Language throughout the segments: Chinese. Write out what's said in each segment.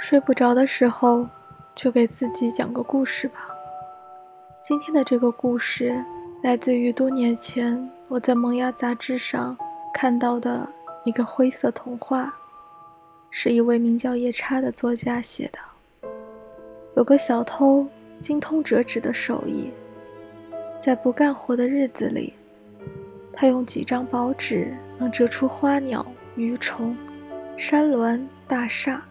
睡不着的时候，就给自己讲个故事吧。今天的这个故事来自于多年前我在《萌芽》杂志上看到的一个灰色童话，是一位名叫夜叉的作家写的。有个小偷精通折纸的手艺，在不干活的日子里，他用几张薄纸能折出花鸟鱼虫、山峦大厦。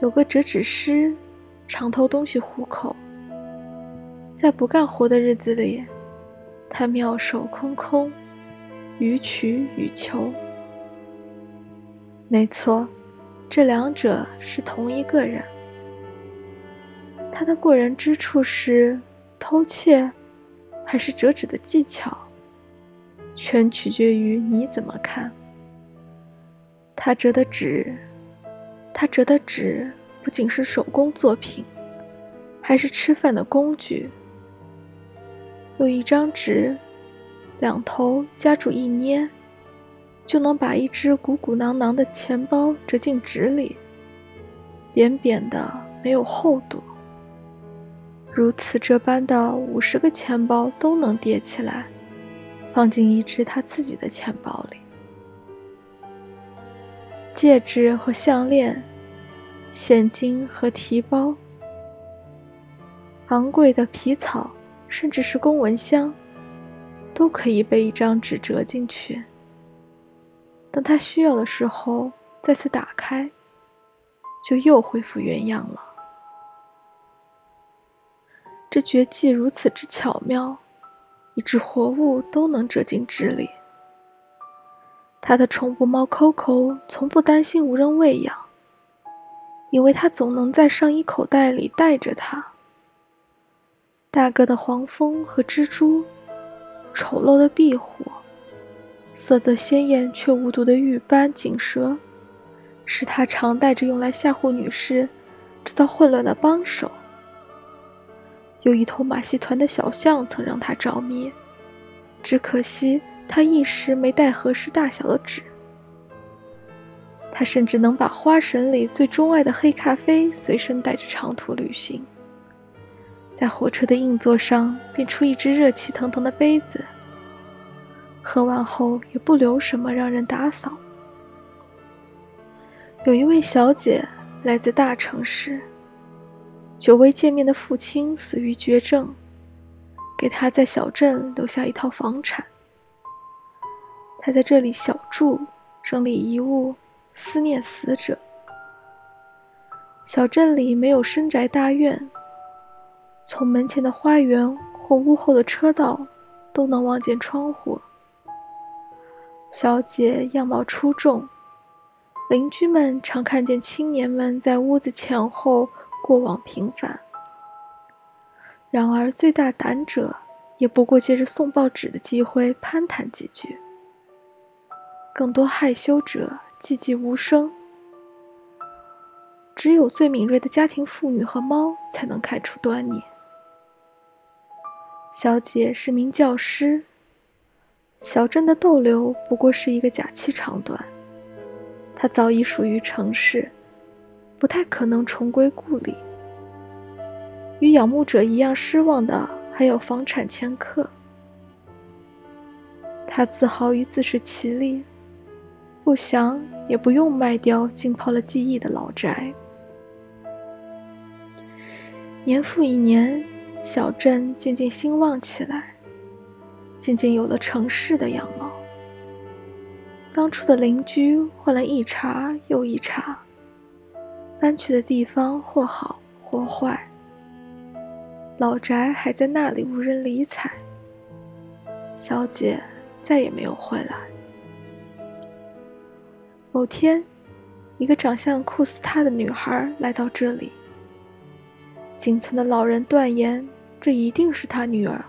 有个折纸师，常偷东西糊口。在不干活的日子里，他妙手空空，予取予求。没错，这两者是同一个人。他的过人之处是偷窃，还是折纸的技巧，全取决于你怎么看。他折的纸。他折的纸不仅是手工作品，还是吃饭的工具。有一张纸，两头夹住一捏，就能把一只鼓鼓囊囊的钱包折进纸里，扁扁的，没有厚度。如此这般的五十个钱包都能叠起来，放进一只他自己的钱包里。戒指和项链，现金和提包，昂贵的皮草，甚至是公文箱，都可以被一张纸折进去。当他需要的时候，再次打开，就又恢复原样了。这绝技如此之巧妙，以致活物都能折进纸里。他的宠物猫 Coco 从不担心无人喂养，因为他总能在上衣口袋里带着它。大个的黄蜂和蜘蛛，丑陋的壁虎，色泽鲜艳却无毒的玉斑锦蛇，是他常带着用来吓唬女士、制造混乱的帮手。有一头马戏团的小象曾让他着迷，只可惜。他一时没带合适大小的纸。他甚至能把花神里最钟爱的黑咖啡随身带着长途旅行，在火车的硬座上变出一只热气腾腾的杯子，喝完后也不留什么让人打扫。有一位小姐来自大城市，久未见面的父亲死于绝症，给她在小镇留下一套房产。他在这里小住，整理遗物，思念死者。小镇里没有深宅大院，从门前的花园或屋后的车道都能望见窗户。小姐样貌出众，邻居们常看见青年们在屋子前后过往频繁。然而，最大胆者也不过借着送报纸的机会攀谈几句。更多害羞者寂寂无声，只有最敏锐的家庭妇女和猫才能看出端倪。小姐是名教师，小镇的逗留不过是一个假期长短，她早已属于城市，不太可能重归故里。与仰慕者一样失望的还有房产掮客，她自豪于自食其力。不想也不用卖掉浸泡了记忆的老宅。年复一年，小镇渐渐兴旺起来，渐渐有了城市的样貌。当初的邻居换了一茬又一茬，搬去的地方或好或坏，老宅还在那里无人理睬。小姐再也没有回来。某天，一个长相酷似她的女孩来到这里。仅存的老人断言，这一定是他女儿。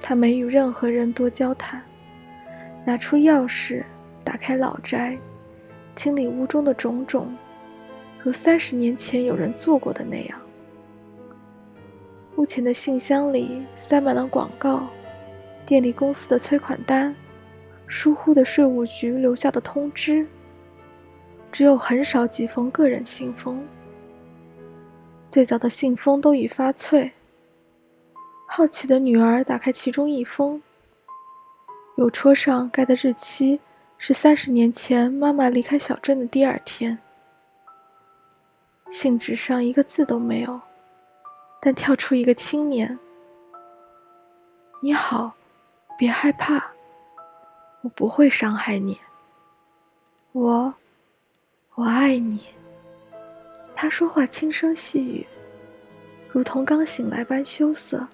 他没与任何人多交谈，拿出钥匙，打开老宅，清理屋中的种种，如三十年前有人做过的那样。屋前的信箱里塞满了广告，电力公司的催款单。疏忽的税务局留下的通知，只有很少几封个人信封。最早的信封都已发脆。好奇的女儿打开其中一封，邮戳上盖的日期是三十年前妈妈离开小镇的第二天。信纸上一个字都没有，但跳出一个青年：“你好，别害怕，我不会伤害你。我，我爱你。”他说话轻声细语，如同刚醒来般羞涩，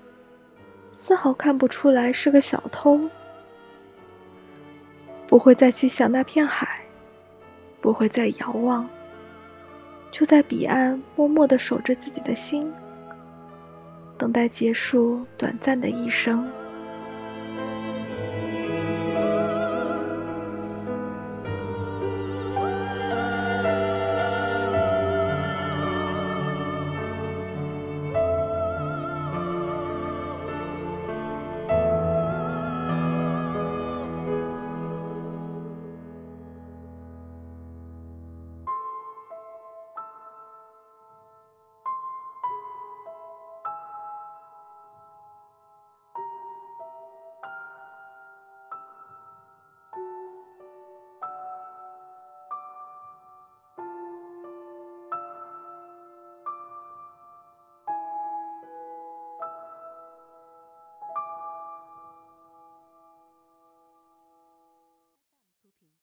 丝毫看不出来是个小偷。不会再去想那片海，不会再遥望，就在彼岸默默地守着自己的心，等待结束短暂的一生。